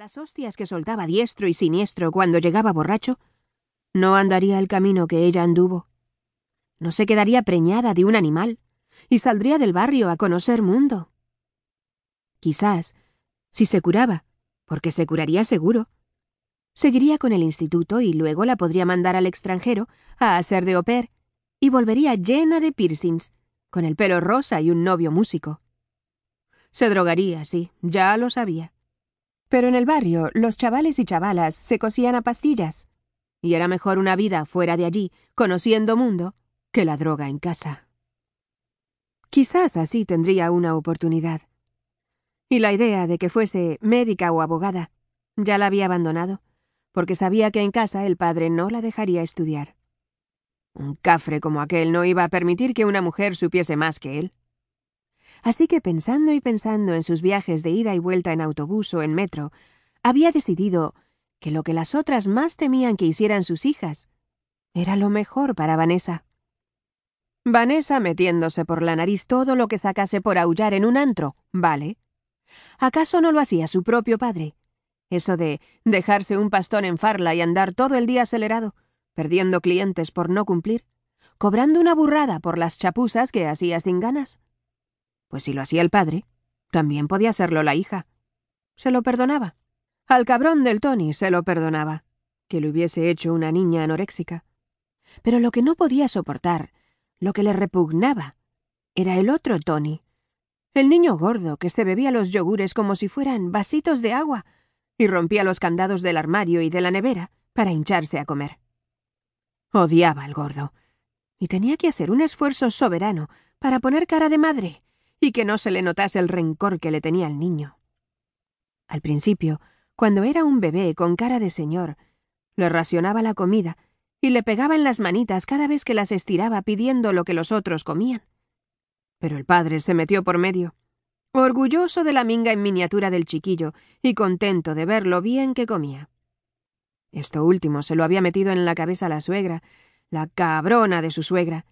las hostias que soltaba diestro y siniestro cuando llegaba borracho, no andaría el camino que ella anduvo. No se quedaría preñada de un animal y saldría del barrio a conocer mundo. Quizás, si se curaba, porque se curaría seguro, seguiría con el instituto y luego la podría mandar al extranjero a hacer de au pair y volvería llena de piercings, con el pelo rosa y un novio músico. Se drogaría, sí, ya lo sabía. Pero en el barrio los chavales y chavalas se cosían a pastillas, y era mejor una vida fuera de allí, conociendo mundo, que la droga en casa. Quizás así tendría una oportunidad. Y la idea de que fuese médica o abogada ya la había abandonado, porque sabía que en casa el padre no la dejaría estudiar. Un cafre como aquel no iba a permitir que una mujer supiese más que él. Así que pensando y pensando en sus viajes de ida y vuelta en autobús o en metro, había decidido que lo que las otras más temían que hicieran sus hijas era lo mejor para Vanessa. Vanessa metiéndose por la nariz todo lo que sacase por aullar en un antro, ¿vale? ¿Acaso no lo hacía su propio padre? Eso de dejarse un pastón en farla y andar todo el día acelerado, perdiendo clientes por no cumplir, cobrando una burrada por las chapuzas que hacía sin ganas. Pues si lo hacía el padre, también podía hacerlo la hija. Se lo perdonaba. Al cabrón del Tony se lo perdonaba, que le hubiese hecho una niña anoréxica. Pero lo que no podía soportar, lo que le repugnaba, era el otro Tony. El niño gordo que se bebía los yogures como si fueran vasitos de agua y rompía los candados del armario y de la nevera para hincharse a comer. Odiaba al gordo, y tenía que hacer un esfuerzo soberano para poner cara de madre y que no se le notase el rencor que le tenía al niño. Al principio, cuando era un bebé con cara de señor, le racionaba la comida y le pegaba en las manitas cada vez que las estiraba pidiendo lo que los otros comían. Pero el padre se metió por medio, orgulloso de la minga en miniatura del chiquillo y contento de ver lo bien que comía. Esto último se lo había metido en la cabeza la suegra, la cabrona de su suegra,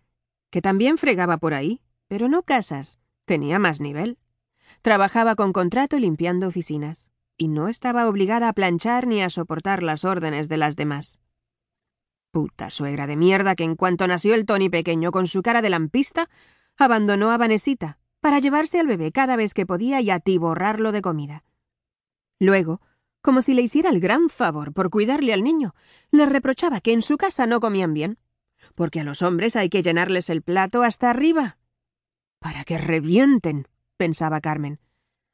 que también fregaba por ahí, pero no casas, tenía más nivel. Trabajaba con contrato limpiando oficinas y no estaba obligada a planchar ni a soportar las órdenes de las demás. Puta suegra de mierda que en cuanto nació el Tony pequeño con su cara de lampista, abandonó a Vanesita para llevarse al bebé cada vez que podía y atiborrarlo de comida. Luego, como si le hiciera el gran favor por cuidarle al niño, le reprochaba que en su casa no comían bien, porque a los hombres hay que llenarles el plato hasta arriba. Para que revienten, pensaba Carmen.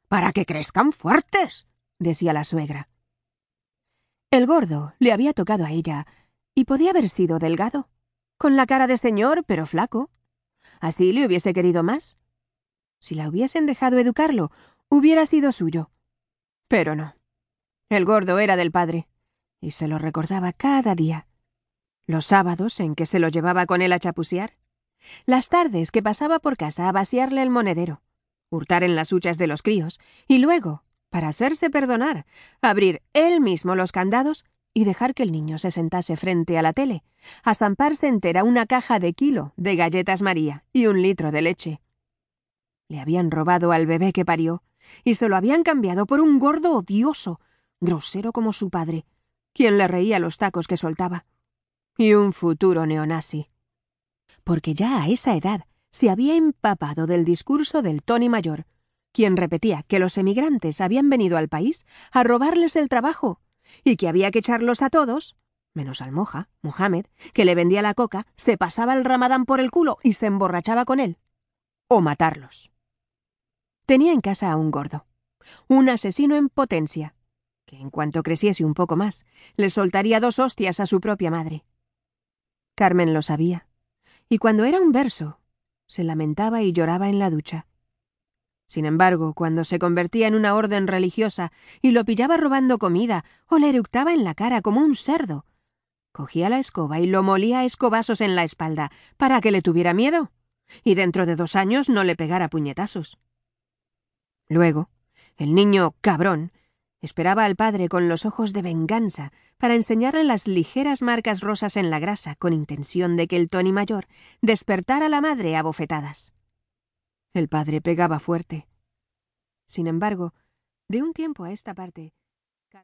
Para que crezcan fuertes decía la suegra. El gordo le había tocado a ella, y podía haber sido delgado, con la cara de señor, pero flaco. Así le hubiese querido más. Si la hubiesen dejado educarlo, hubiera sido suyo. Pero no. El gordo era del padre, y se lo recordaba cada día. Los sábados en que se lo llevaba con él a chapusear, las tardes que pasaba por casa a vaciarle el monedero, hurtar en las huchas de los críos, y luego para hacerse perdonar, abrir él mismo los candados y dejar que el niño se sentase frente a la tele, a zamparse entera una caja de kilo de galletas María y un litro de leche. Le habían robado al bebé que parió y se lo habían cambiado por un gordo odioso, grosero como su padre, quien le reía los tacos que soltaba. Y un futuro neonazi. Porque ya a esa edad se había empapado del discurso del Tony Mayor, quien repetía que los emigrantes habían venido al país a robarles el trabajo y que había que echarlos a todos, menos al moja, Mohamed, que le vendía la coca, se pasaba el ramadán por el culo y se emborrachaba con él, o matarlos. Tenía en casa a un gordo, un asesino en potencia, que en cuanto creciese un poco más, le soltaría dos hostias a su propia madre. Carmen lo sabía, y cuando era un verso, se lamentaba y lloraba en la ducha. Sin embargo, cuando se convertía en una orden religiosa y lo pillaba robando comida o le eructaba en la cara como un cerdo, cogía la escoba y lo molía a escobazos en la espalda para que le tuviera miedo y dentro de dos años no le pegara puñetazos. Luego, el niño cabrón esperaba al padre con los ojos de venganza para enseñarle las ligeras marcas rosas en la grasa con intención de que el Tony mayor despertara a la madre a bofetadas. El padre pegaba fuerte. Sin embargo, de un tiempo a esta parte,